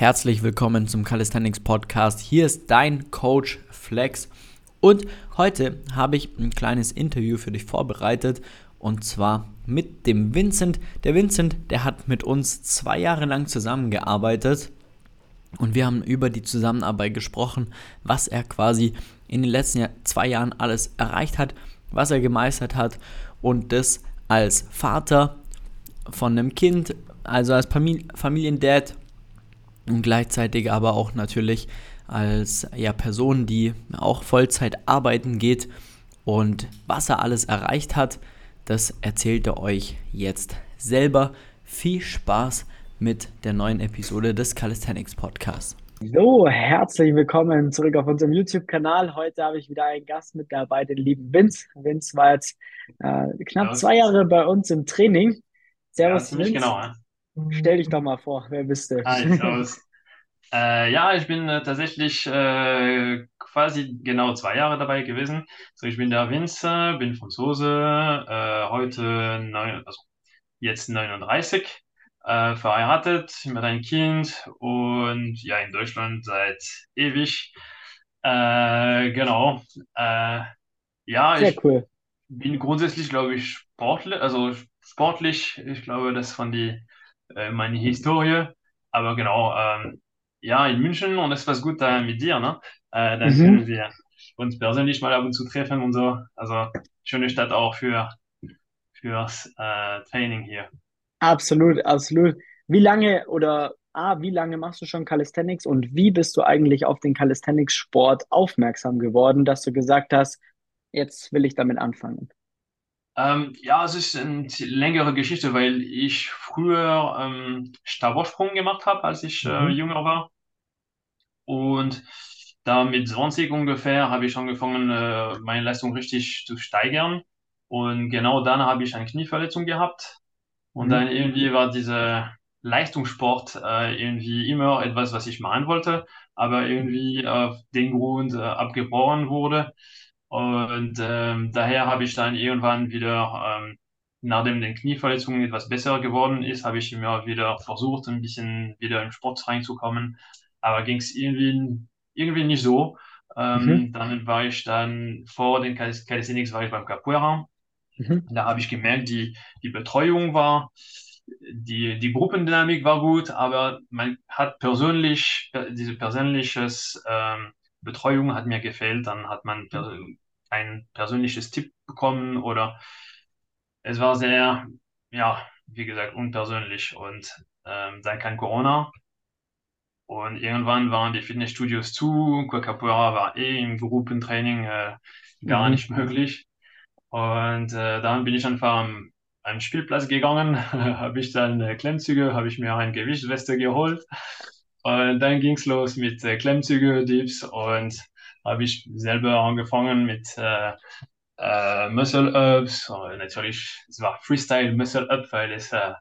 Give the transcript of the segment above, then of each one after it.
Herzlich willkommen zum Calisthenics Podcast. Hier ist dein Coach Flex und heute habe ich ein kleines Interview für dich vorbereitet und zwar mit dem Vincent. Der Vincent, der hat mit uns zwei Jahre lang zusammengearbeitet und wir haben über die Zusammenarbeit gesprochen, was er quasi in den letzten zwei Jahren alles erreicht hat, was er gemeistert hat und das als Vater von einem Kind, also als Familiendad und gleichzeitig aber auch natürlich als ja, Person, die auch Vollzeit arbeiten geht. Und was er alles erreicht hat, das erzählt er euch jetzt selber. Viel Spaß mit der neuen Episode des Calisthenics Podcasts. So, herzlich willkommen zurück auf unserem YouTube-Kanal. Heute habe ich wieder einen Gast mit dabei, den lieben Vince. Vince war jetzt äh, knapp ja, zwei Jahre bei uns im Training. Servus, ja, Vince. Genau, ja. Stell dich doch mal vor, wer bist du? Hi. Äh, ja, ich bin äh, tatsächlich äh, quasi genau zwei Jahre dabei gewesen. So, ich bin der Vince, bin Franzose, äh, heute neun, also jetzt 39, äh, verheiratet mit einem Kind und ja, in Deutschland seit ewig. Äh, genau. ja, Sehr ich cool. bin grundsätzlich, glaube ich, sportlich, also sportlich, ich glaube, das von die, meine Historie. Aber genau, ähm, ja, in München und es war gut da mit dir, ne? Äh, dann mhm. können wir uns persönlich mal ab und zu treffen und so. Also schöne Stadt auch für fürs äh, Training hier. Absolut, absolut. Wie lange oder ah, wie lange machst du schon Calisthenics und wie bist du eigentlich auf den Calisthenics-Sport aufmerksam geworden, dass du gesagt hast, jetzt will ich damit anfangen? Ähm, ja, es ist eine längere Geschichte, weil ich früher ähm, Stabhochsprung gemacht habe, als ich äh, mhm. jünger war. Und da mit 20 ungefähr habe ich angefangen, äh, meine Leistung richtig zu steigern. Und genau dann habe ich eine Knieverletzung gehabt. Und mhm. dann irgendwie war dieser Leistungssport äh, irgendwie immer etwas, was ich machen wollte, aber irgendwie auf den Grund äh, abgebrochen wurde. Und ähm, daher habe ich dann irgendwann wieder, ähm, nachdem den Knieverletzungen etwas besser geworden ist, habe ich mir wieder versucht, ein bisschen wieder im Sport reinzukommen. Aber ging es irgendwie, irgendwie nicht so. Ähm, mhm. Dann war ich dann vor den Calisthenics war ich beim Capoeira. Mhm. Da habe ich gemerkt, die, die Betreuung war, die, die Gruppendynamik war gut, aber man hat persönlich, diese persönliches ähm, Betreuung hat mir gefehlt, dann hat man per ein persönliches Tipp bekommen oder es war sehr, ja, wie gesagt, unpersönlich und ähm, dann kam Corona und irgendwann waren die Fitnessstudios zu, Capoeira war eh im Gruppentraining äh, gar mhm. nicht möglich und äh, dann bin ich einfach am, am Spielplatz gegangen, habe ich dann äh, Klemmzüge, habe ich mir eine Gewichtsweste geholt und dann ging es los mit äh, Klemmzüge, Dips und habe ich selber angefangen mit äh, äh, Muscle Ups. Und natürlich, es war Freestyle Muscle Up, weil es, äh,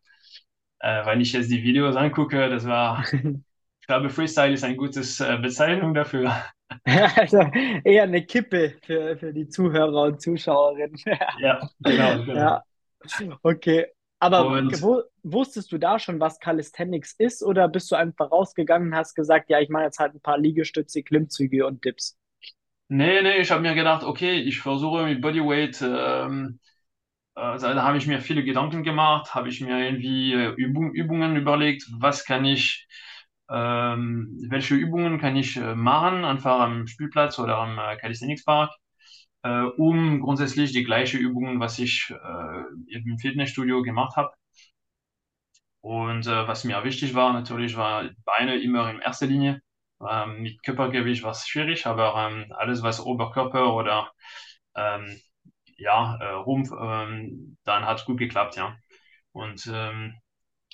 äh, wenn ich jetzt die Videos angucke, das war, ich glaube, Freestyle ist ein gutes äh, Bezeichnung dafür. also eher eine Kippe für, für die Zuhörer und Zuschauerinnen. ja, genau, genau. Ja. Okay, aber und, wusstest du da schon, was Calisthenics ist, oder bist du einfach rausgegangen und hast gesagt, ja, ich mache jetzt halt ein paar Liegestütze, Klimmzüge und Dips? Nee, nee, ich habe mir gedacht, okay, ich versuche mit Bodyweight, ähm, äh, da habe ich mir viele Gedanken gemacht, habe ich mir irgendwie äh, Übung, Übungen überlegt, was kann ich, ähm, welche Übungen kann ich äh, machen, einfach am Spielplatz oder am äh, Calisthenics Park, äh, um grundsätzlich die gleiche Übungen, was ich äh, im Fitnessstudio gemacht habe. Und äh, was mir wichtig war, natürlich war Beine immer in erster Linie. Ähm, mit Körpergewicht war es schwierig, aber ähm, alles, was Oberkörper oder ähm, ja, äh, Rumpf, ähm, dann hat es gut geklappt, ja. Und ähm,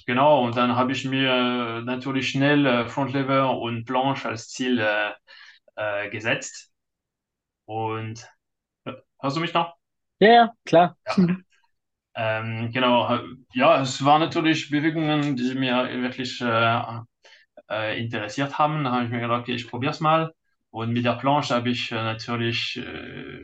genau, und dann habe ich mir natürlich schnell äh, Frontlever und Planche als Ziel äh, äh, gesetzt. Und äh, hörst du mich noch? Ja, ja, klar. Ja. Ähm, genau, ja, es waren natürlich Bewegungen, die mir wirklich äh, äh, interessiert haben. Da habe ich mir gedacht, okay, ich probiere es mal. Und mit der Planche habe ich äh, natürlich äh,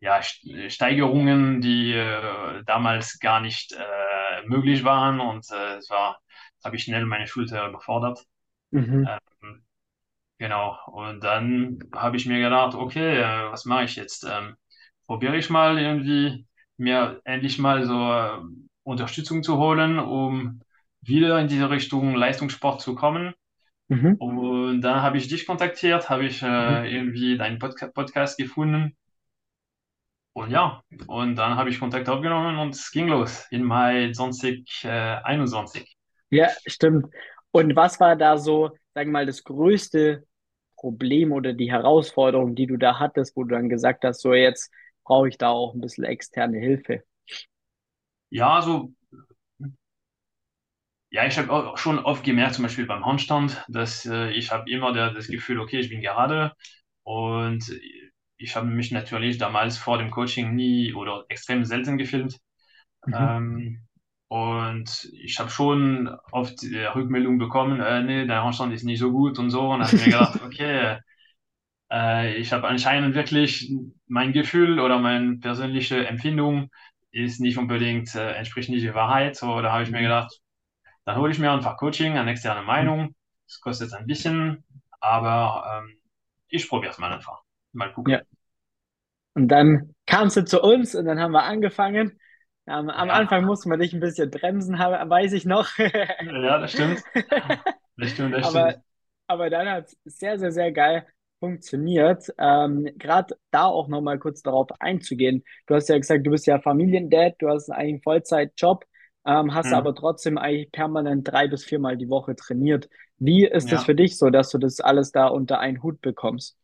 ja, Steigerungen, die äh, damals gar nicht äh, möglich waren. Und es war, habe ich schnell meine Schulter überfordert. Mhm. Ähm, genau. Und dann habe ich mir gedacht, okay, äh, was mache ich jetzt? Ähm, probiere ich mal irgendwie mir endlich mal so äh, Unterstützung zu holen, um wieder in diese Richtung Leistungssport zu kommen. Mhm. Und dann habe ich dich kontaktiert, habe ich äh, mhm. irgendwie deinen Podca Podcast gefunden. Und ja, und dann habe ich Kontakt aufgenommen und es ging los in Mai 2021. Äh, ja, stimmt. Und was war da so, sagen wir mal, das größte Problem oder die Herausforderung, die du da hattest, wo du dann gesagt hast, so jetzt brauche ich da auch ein bisschen externe Hilfe? Ja, also ja, ich habe schon oft gemerkt, zum Beispiel beim Handstand, dass äh, ich habe immer der, das Gefühl, okay, ich bin gerade und ich habe mich natürlich damals vor dem Coaching nie oder extrem selten gefilmt. Mhm. Ähm, und ich habe schon oft die Rückmeldung bekommen, äh, nee, dein Handstand ist nicht so gut und so. Und dann habe ich mir gedacht, okay, äh, ich habe anscheinend wirklich mein Gefühl oder meine persönliche Empfindung ist nicht unbedingt, äh, entspricht nicht der Wahrheit. So, da habe ich mir mhm. gedacht, dann hole ich mir einfach Coaching, eine externe Meinung. Das kostet ein bisschen, aber ähm, ich probiere es mal einfach. Mal gucken. Ja. Und dann kamst du zu uns und dann haben wir angefangen. Am, am ja. Anfang mussten wir dich ein bisschen bremsen, weiß ich noch. ja, das stimmt. Das stimmt, das aber, stimmt. Aber dann hat es sehr, sehr, sehr geil funktioniert. Ähm, Gerade da auch nochmal kurz darauf einzugehen. Du hast ja gesagt, du bist ja Familiendad, du hast einen Vollzeitjob, ähm, hast mhm. aber trotzdem eigentlich permanent drei bis viermal die Woche trainiert. Wie ist ja. das für dich so, dass du das alles da unter einen Hut bekommst?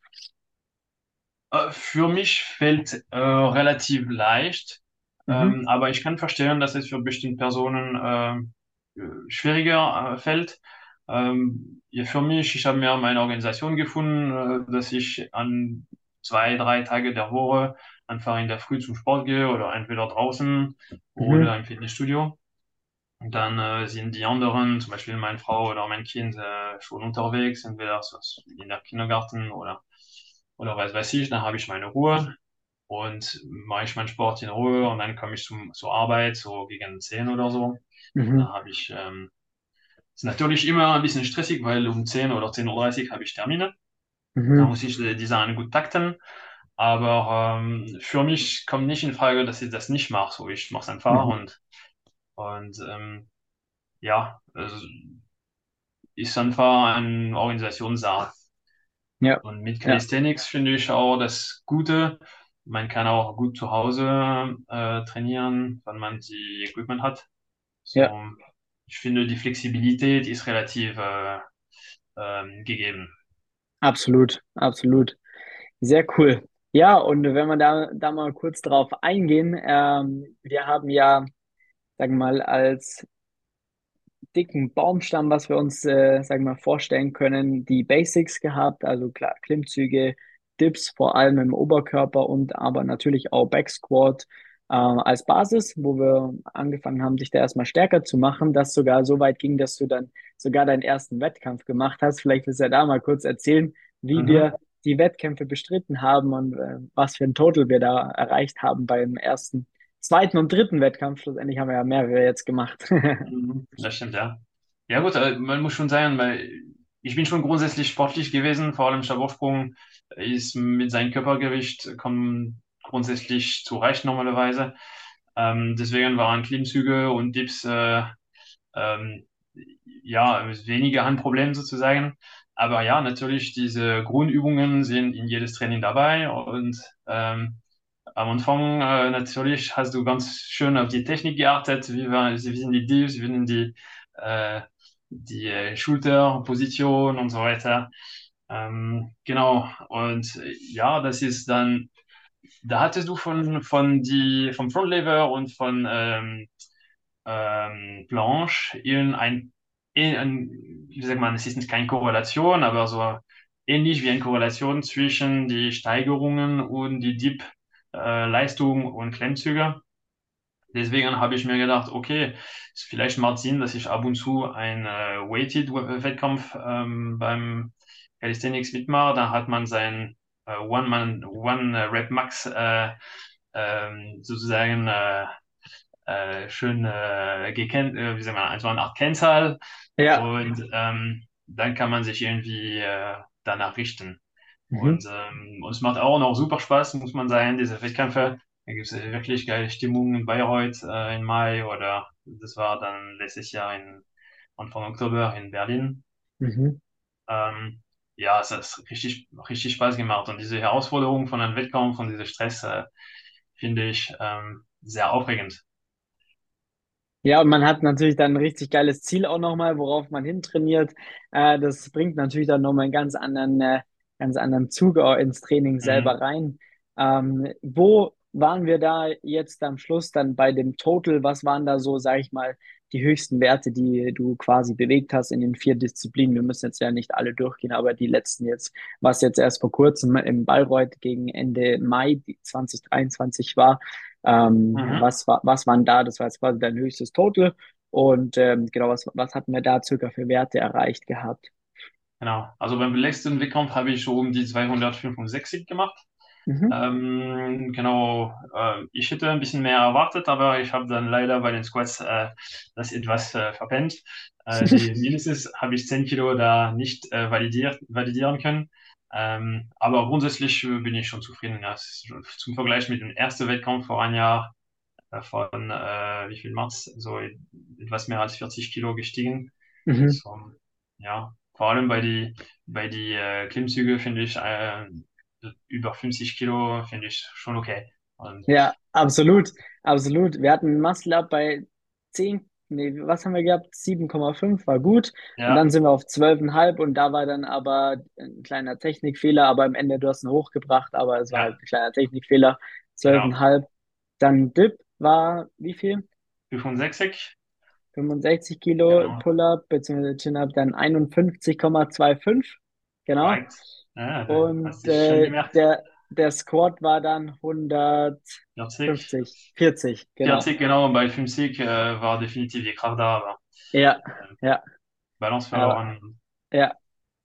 Äh, für mich fällt äh, relativ leicht, mhm. ähm, aber ich kann verstehen, dass es für bestimmte Personen äh, schwieriger äh, fällt. Ähm, ja, für mich, ich habe mir meine Organisation gefunden, äh, dass ich an zwei, drei Tage der Woche einfach in der Früh zum Sport gehe oder entweder draußen mhm. oder im Fitnessstudio. Und dann äh, sind die anderen, zum Beispiel meine Frau oder mein Kind, äh, schon unterwegs, entweder in der Kindergarten oder, oder was weiß ich. Dann habe ich meine Ruhe und mache ich meinen Sport in Ruhe und dann komme ich zum, zur Arbeit, so gegen 10 oder so. Mhm. Da habe ich ähm, ist natürlich immer ein bisschen stressig, weil um 10 oder 10.30 Uhr habe ich Termine. Mhm. Da muss ich die Sachen gut takten. Aber ähm, für mich kommt nicht in Frage, dass ich das nicht mache. So, ich mache es einfach mhm. und, und ähm, ja, also ist einfach eine Organisationssache. Ja. Und mit Calisthenics ja. finde ich auch das Gute. Man kann auch gut zu Hause äh, trainieren, wenn man die Equipment hat. So, ja ich finde, die Flexibilität ist relativ äh, ähm, gegeben. Absolut, absolut. Sehr cool. Ja, und wenn wir da, da mal kurz drauf eingehen, ähm, wir haben ja, sagen wir mal, als dicken Baumstamm, was wir uns, äh, sagen wir mal, vorstellen können, die Basics gehabt, also klar, Klimmzüge, Dips, vor allem im Oberkörper und aber natürlich auch Backsquat, äh, als Basis, wo wir angefangen haben, dich da erstmal stärker zu machen, dass sogar so weit ging, dass du dann sogar deinen ersten Wettkampf gemacht hast. Vielleicht willst du ja da mal kurz erzählen, wie mhm. wir die Wettkämpfe bestritten haben und äh, was für ein Total wir da erreicht haben beim ersten, zweiten und dritten Wettkampf. Schlussendlich haben wir ja mehrere jetzt gemacht. Mhm. das stimmt, ja. Ja gut, äh, man muss schon sagen, weil ich bin schon grundsätzlich sportlich gewesen, vor allem Stabhochsprung ist mit seinem Körpergewicht kommen grundsätzlich zurecht normalerweise. Ähm, deswegen waren Klimmzüge und Dips äh, ähm, ja weniger ein Problem sozusagen. Aber ja, natürlich, diese Grundübungen sind in jedes Training dabei und ähm, am Anfang äh, natürlich hast du ganz schön auf die Technik geachtet, wie, wie sind die Dips, wie sind die, äh, die äh, Schulterposition und so weiter. Ähm, genau, und ja, das ist dann da hattest du von, von die, vom Frontlever und von ähm, ähm, Blanche in ein, in ein, wie sagt man, es ist nicht keine Korrelation, aber so ähnlich wie eine Korrelation zwischen die Steigerungen und die Dip-Leistung äh, und Klemmzüge. Deswegen habe ich mir gedacht, okay, es vielleicht macht Sinn, dass ich ab und zu einen äh, Weighted-Wettkampf ähm, beim Calisthenics mitmache. Da hat man sein äh, One-Man, One-Rap Max äh, ähm, sozusagen äh, schön gekennt, wie sagen wir, also eine Art Kennzahl. Ja. Und ähm, dann kann man sich irgendwie äh, danach richten. Mhm. Und ähm, uns macht auch noch super Spaß, muss man sagen, diese Wettkämpfe. Da gibt es wirklich geile Stimmung in Bayreuth äh, im Mai oder das war dann letztes Jahr in Anfang Oktober in Berlin. Mhm. Ähm, ja, es hat richtig, richtig Spaß gemacht. Und diese Herausforderung von einem Wettkampf und dieser Stress äh, finde ich ähm, sehr aufregend. Ja, und man hat natürlich dann ein richtig geiles Ziel auch nochmal, worauf man hintrainiert. Äh, das bringt natürlich dann nochmal einen ganz anderen, äh, ganz anderen Zug auch ins Training selber Mhm. rein. Ähm, wo waren wir da jetzt am Schluss dann bei dem Total? Was waren da so, sag ich mal, die höchsten Werte, die du quasi bewegt hast in den vier Disziplinen? Wir müssen jetzt ja nicht alle durchgehen, aber die letzten jetzt, was jetzt erst vor kurzem im Bayreuth gegen Ende Mai 2023 war. Ähm, Mhm. was war, was waren da? Das war jetzt quasi dein höchstes Total. Und ähm, genau, was, was hatten wir da circa für Werte erreicht gehabt? Genau. Also beim letzten Wettkampf habe ich so um die 265 gemacht. Mhm. Ähm, genau, äh, ich hätte ein bisschen mehr erwartet, aber ich habe dann leider bei den Squats äh, das etwas äh, verpennt. Äh, die mindestens habe ich 10 Kilo da nicht äh, validiert, validieren können. Ähm, aber grundsätzlich äh, bin ich schon zufrieden. Ja, zum Vergleich mit dem ersten Wettkampf vor einem Jahr von wie viel März, so etwas mehr als 40 Kilo gestiegen. Mhm. So, ja, vor allem bei die, bei die äh, Klimmzüge finde ich äh, über 50 Kilo finde ich schon okay. Und Ja, absolut, absolut. Wir hatten ein Muscle-Up bei 10, nee, was haben wir gehabt? 7,5 war gut. Und ja, dann sind wir auf 12,5 und da war dann aber ein kleiner Technikfehler, aber am Ende du hast ihn hochgebracht, aber es war halt ja, ein kleiner Technikfehler. genau. 12,5. Dann Dip war wie viel? 65, 65 Kilo genau. Pull-up bzw. Chin-up, dann 51,25. Genau. Korrekt. Hast Und äh, der, der Squat war dann 150, 40, 40, genau. 40, genau. Bei 50 äh, war definitiv die Kraft da, aber Ja, äh, ja, Balance verloren. ja,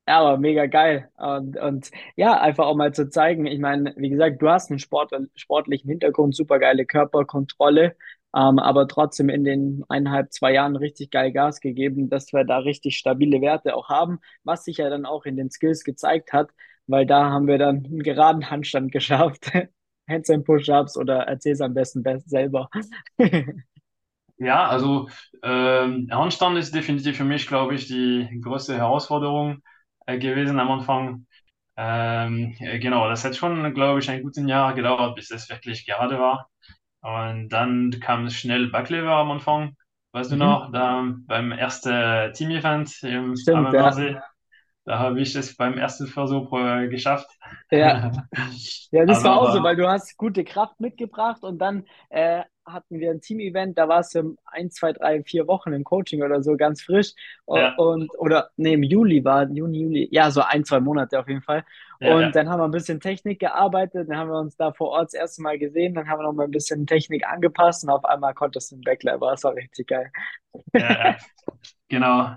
ja, aber mega geil. Und, und ja, einfach auch mal zu zeigen. Ich meine, wie gesagt, du hast einen Sport, sportlichen Hintergrund, super geile Körperkontrolle, ähm, aber trotzdem in den eineinhalb, zwei Jahren richtig geil Gas gegeben, dass wir da richtig stabile Werte auch haben, was sich ja dann auch in den Skills gezeigt hat, weil da haben wir dann einen geraden Handstand geschafft. Handstand Push-Ups oder erzähl's am besten best selber. Ja, also ähm, Handstand ist definitiv für mich, glaube ich, die größte Herausforderung äh, gewesen am Anfang. Ähm, äh, genau, das hat schon, glaube ich, ein gutes Jahr gedauert, bis es wirklich gerade war. Und dann kam schnell Backlever am Anfang. Weißt du Mhm. noch, da beim ersten Team-Event im Stimmt, ja. Da habe ich es beim ersten Versuch äh, geschafft. Ja, ja, das war auch so, Aber weil du hast gute Kraft mitgebracht und dann äh, hatten wir ein Team-Event, da warst du ein, zwei, drei, vier Wochen im Coaching oder so, ganz frisch. O- ja, Und, oder, nee, im Juli war, Juni, Juli, ja, so ein, zwei Monate auf jeden Fall. Ja, Und ja, dann haben wir ein bisschen Technik gearbeitet, dann haben wir uns da vor Ort das erste Mal gesehen, dann haben wir noch mal ein bisschen Technik angepasst und auf einmal konntest du einen Backlever, das war richtig geil. ja, genau.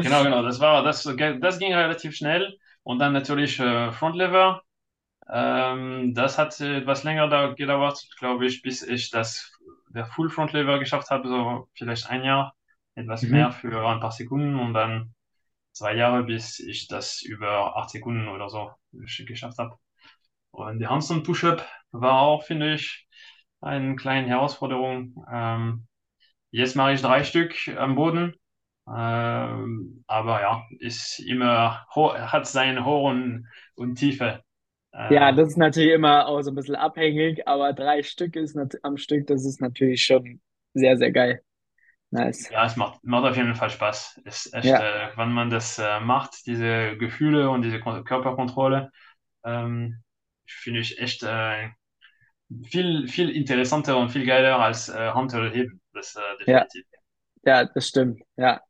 Genau, genau. Das war, das, das ging relativ schnell. Und dann natürlich äh, Frontlever. Ähm, das hat etwas länger da gedauert, glaube ich, bis ich das, der Full Frontlever geschafft habe. So vielleicht ein Jahr, etwas mehr Mhm. für ein paar Sekunden und dann zwei Jahre, bis ich das über acht Sekunden oder so geschafft habe. Und der Handstand Push-Up war auch, finde ich, eine kleine Herausforderung. Ähm, jetzt mache ich drei Stück am Boden. Ähm, aber ja, ist immer, hat seine Hoch und, Tiefe. Ja, Äh, das ist natürlich immer auch so ein bisschen abhängig, aber drei Stück ist am Stück, das ist natürlich schon sehr, sehr geil. Nice. ja, es macht, macht auf jeden Fall Spaß. Es ist echt, Ja, äh, wenn man das äh, macht, diese Gefühle und diese Kon- Körperkontrolle, ähm, finde ich echt äh, viel, viel interessanter und viel geiler als äh, Hantelheben. Das äh, ja, definitiv. ja, das stimmt. Ja.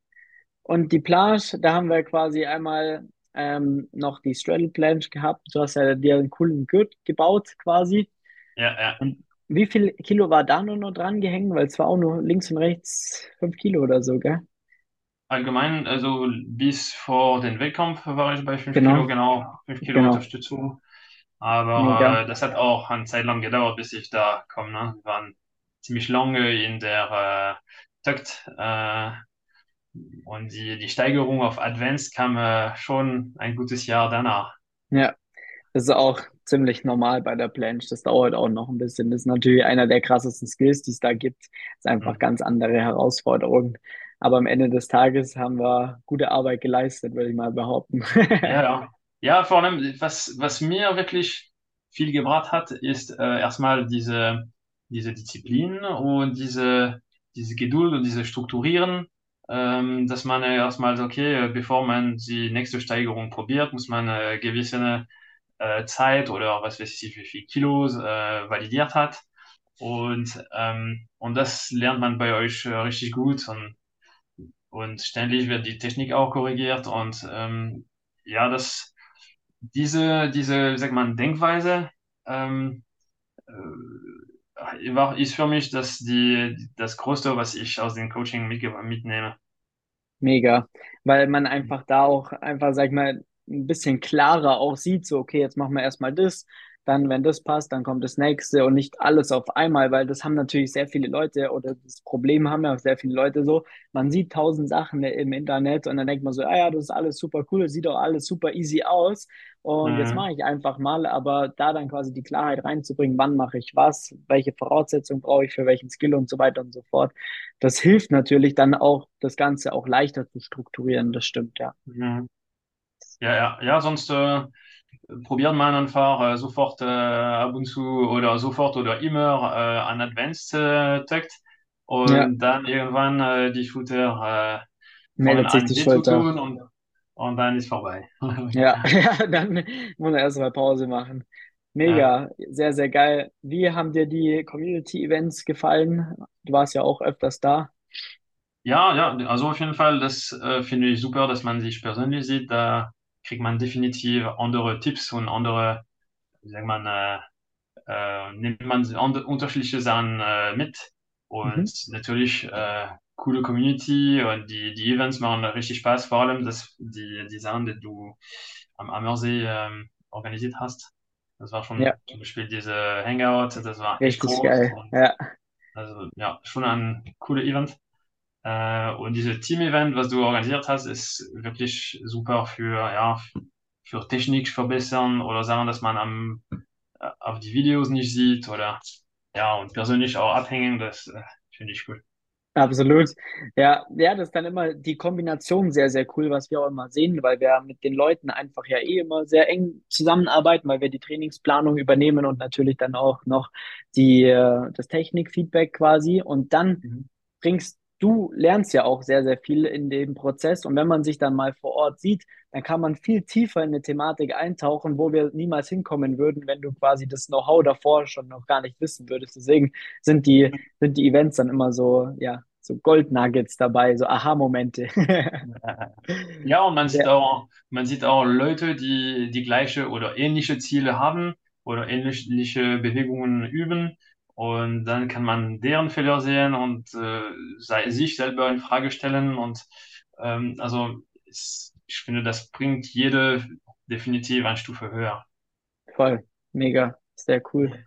Und die Planche, da haben wir quasi einmal ähm, noch die Straddle Planche gehabt. Du hast ja dir einen coolen Gurt gebaut quasi. Ja, ja. Und wie viel Kilo war da nur noch dran gehängt? Weil es war auch nur links und rechts fünf Kilo oder so, gell? Allgemein, also bis vor den Wettkampf war ich bei 5 Kilo, Genau, genau, 5 Kilo genau. Unterstützung. Aber Mega. äh, das hat auch eine Zeit lang gedauert, bis ich da komme. Ne? Wir waren ziemlich lange in der äh, Takt, äh, und die, die Steigerung auf Advanced kam äh, schon ein gutes Jahr danach. Ja, das ist auch ziemlich normal bei der Planche. Das dauert auch noch ein bisschen. Das ist natürlich einer der krassesten Skills, die es da gibt. Das ist einfach Mhm. ganz andere Herausforderungen. Aber am Ende des Tages haben wir gute Arbeit geleistet, würde ich mal behaupten. Ja, ja. Ja, vor allem, was, was mir wirklich viel gebracht hat, ist äh, erstmal diese, diese Disziplin und diese, diese Geduld und diese Strukturieren, ähm, dass man äh, erstmal, okay, bevor man die nächste Steigerung probiert, muss man äh, gewisse äh, Zeit oder was weiß ich, wie viel Kilos äh, validiert hat. Und, ähm, und das lernt man bei euch äh, richtig gut und, und ständig wird die Technik auch korrigiert und ähm, ja, das diese, diese, wie sagt man, Denkweise ähm, äh, ist für mich das, die, das Größte, was ich aus dem Coaching mitge- mitnehme. Mega, weil man einfach da auch einfach, sag ich mal, ein bisschen klarer auch sieht, so, okay, jetzt machen wir erstmal das, dann, wenn das passt, dann kommt das nächste und nicht alles auf einmal, weil das haben natürlich sehr viele Leute oder das Problem haben ja auch sehr viele Leute so, man sieht tausend Sachen im Internet und dann denkt man so, ah ja, das ist alles super cool, das sieht doch alles super easy aus und jetzt Mhm. mache ich einfach mal, aber da dann quasi die Klarheit reinzubringen, wann mache ich was, welche Voraussetzungen brauche ich für welchen Skill und so weiter und so fort das hilft natürlich dann auch, das Ganze auch leichter zu strukturieren. Das stimmt, ja. Mhm. Ja, ja, ja, sonst äh, probiert man einfach äh, sofort äh, ab und zu oder sofort oder immer äh, an Advanced äh, Takt Ja, und dann irgendwann äh, die Schulter äh, meldet sich die Schulter. tun und, und dann ist vorbei. Ja, ja, dann muss man erstmal Pause machen. Ja. Mega, sehr, sehr geil. Wie haben dir die Community-Events gefallen? Du warst ja auch öfters da. Ja, ja, also auf jeden Fall, das äh, finde ich super, dass man sich persönlich sieht. Da kriegt man definitiv andere Tipps und andere, wie sagt man, äh, äh, nimmt man unterschiedliche Sachen äh, mit. Und Mhm. natürlich äh, coole Community und die, die Events machen richtig Spaß, vor allem das, die, die Sachen, die du am Ammersee ähm, organisiert hast. Das war schon Ja, zum Beispiel diese Hangout, das war echt richtig geil. und Ja, also ja, schon ein cooles Event. Äh, und dieses Team-Event, was du organisiert hast, ist wirklich super für, ja, für Technik verbessern oder Sachen, dass man am, äh, auf die Videos nicht sieht oder ja, und persönlich auch abhängen, das äh, finde ich cool. absolut. Ja, ja, das ist dann immer die Kombination sehr, sehr cool, was wir auch immer sehen, weil wir mit den Leuten einfach ja eh immer sehr eng zusammenarbeiten, weil wir die Trainingsplanung übernehmen und natürlich dann auch noch die, äh, das Technikfeedback quasi. Und dann Mhm. bringst du lernst ja auch sehr, sehr viel in dem Prozess. Und wenn man sich dann mal vor Ort sieht, dann kann man viel tiefer in eine Thematik eintauchen, wo wir niemals hinkommen würden, wenn du quasi das Know-how davor schon noch gar nicht wissen würdest. Deswegen sind die, sind die Events dann immer so, ja, so Goldnuggets dabei, so Aha-Momente. Ja, und man sieht Sehr, auch, man sieht auch Leute, die die gleiche oder ähnliche Ziele haben oder ähnliche Bewegungen üben. Und dann kann man deren Fehler sehen und äh, sei, sich selber in Frage stellen. Und ähm, also es, ich finde, das bringt jede definitiv eine Stufe höher. voll, mega, sehr cool.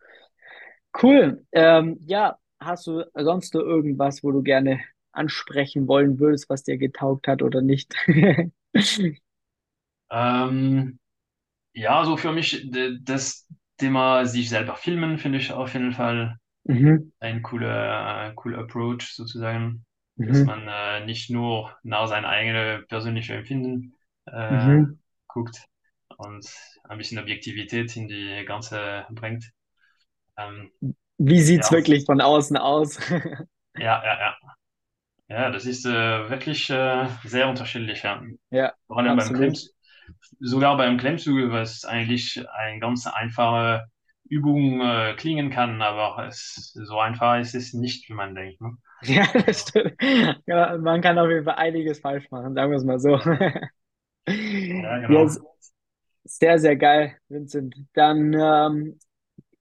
Cool. Ähm, ja, hast du sonst noch irgendwas, wo du gerne ansprechen wollen würdest, was dir getaugt hat oder nicht? Ähm, ja, so für mich das Thema sich selber filmen finde ich auf jeden Fall Mhm, ein cooler, äh, cooler Approach sozusagen, dass mhm, man äh, nicht nur nach seinem eigenen persönlichen Empfinden äh, mhm. guckt und ein bisschen Objektivität in die ganze bringt. Ähm, Wie sieht's ja, wirklich von außen aus? ja, ja, ja. Ja, das ist äh, wirklich äh, sehr unterschiedlich. Ja. Ja, Vor allem beim absolut. Klemms, sogar beim Klemmzug, was eigentlich eine ganz einfache Übung äh, klingen kann, aber es, so einfach ist es nicht, wie man denkt. Ne? Ja, das stimmt. Ja, man kann auf jeden Fall einiges falsch machen, sagen wir es mal so. ja, Ja, genau. s- sehr, sehr geil, Vincent. Dann ähm,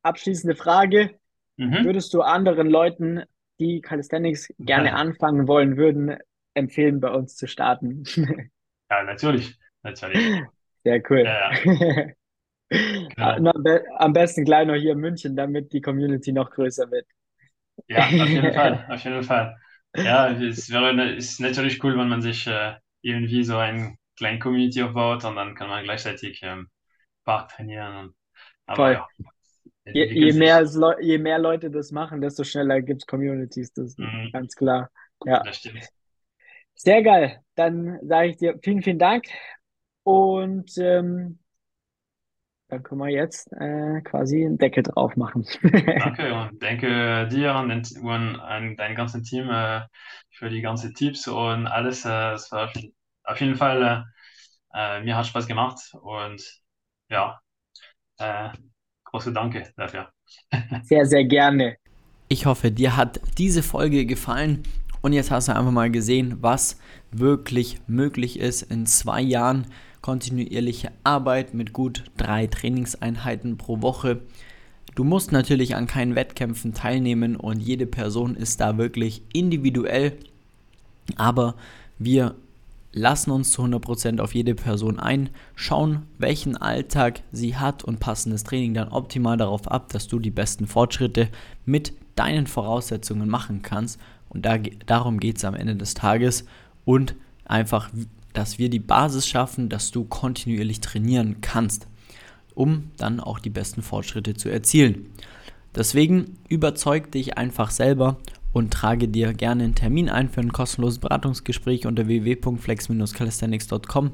abschließende Frage. Mhm. Würdest du anderen Leuten, die Calisthenics gerne anfangen wollen würden, empfehlen, bei uns zu starten? Ja, natürlich, natürlich. Sehr cool. Ja, ja, am be- am besten gleich noch hier in München, damit die Community noch größer wird. Ja, auf jeden Fall, auf jeden Fall. Ja, es wäre, ist natürlich cool, wenn man sich äh, irgendwie so ein kleine Community aufbaut und dann kann man gleichzeitig ähm, Park trainieren. Und, aber Voll. ja, Je, je mehr, je mehr Leute das machen, desto schneller gibt es Communities. Das ist Mhm, ganz klar. Ja, das stimmt. sehr geil. Dann sage ich dir vielen, vielen Dank. Und ähm, dann können wir jetzt äh, quasi einen Deckel drauf machen. Danke und danke dir und, den, und an dein ganzes Team äh, für die ganzen Tipps und alles. Äh, es war auf, auf jeden Fall, äh, äh, mir hat Spaß gemacht und ja, äh, große Danke dafür. Sehr, sehr gerne. Ich hoffe, dir hat diese Folge gefallen und jetzt hast du einfach mal gesehen, was wirklich möglich ist in zwei Jahren kontinuierliche Arbeit mit gut drei Trainingseinheiten pro Woche. Du musst natürlich an keinen Wettkämpfen teilnehmen und jede Person ist da wirklich individuell, aber wir lassen uns zu 100% auf jede Person ein, schauen, welchen Alltag sie hat und passen das Training dann optimal darauf ab, dass du die besten Fortschritte mit deinen Voraussetzungen machen kannst. Und da, darum geht es am Ende des Tages. Und einfach, dass wir die Basis schaffen, dass du kontinuierlich trainieren kannst, um dann auch die besten Fortschritte zu erzielen. Deswegen überzeug dich einfach selber und trage dir gerne einen Termin ein für ein kostenloses Beratungsgespräch unter www.flex-calisthenics.com.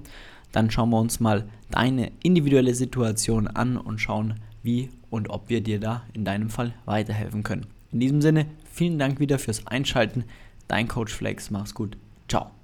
Dann schauen wir uns mal deine individuelle Situation an und schauen, wie und ob wir dir da in deinem Fall weiterhelfen können. In diesem Sinne, vielen Dank wieder fürs Einschalten. Dein Coach Flex, mach's gut. Ciao.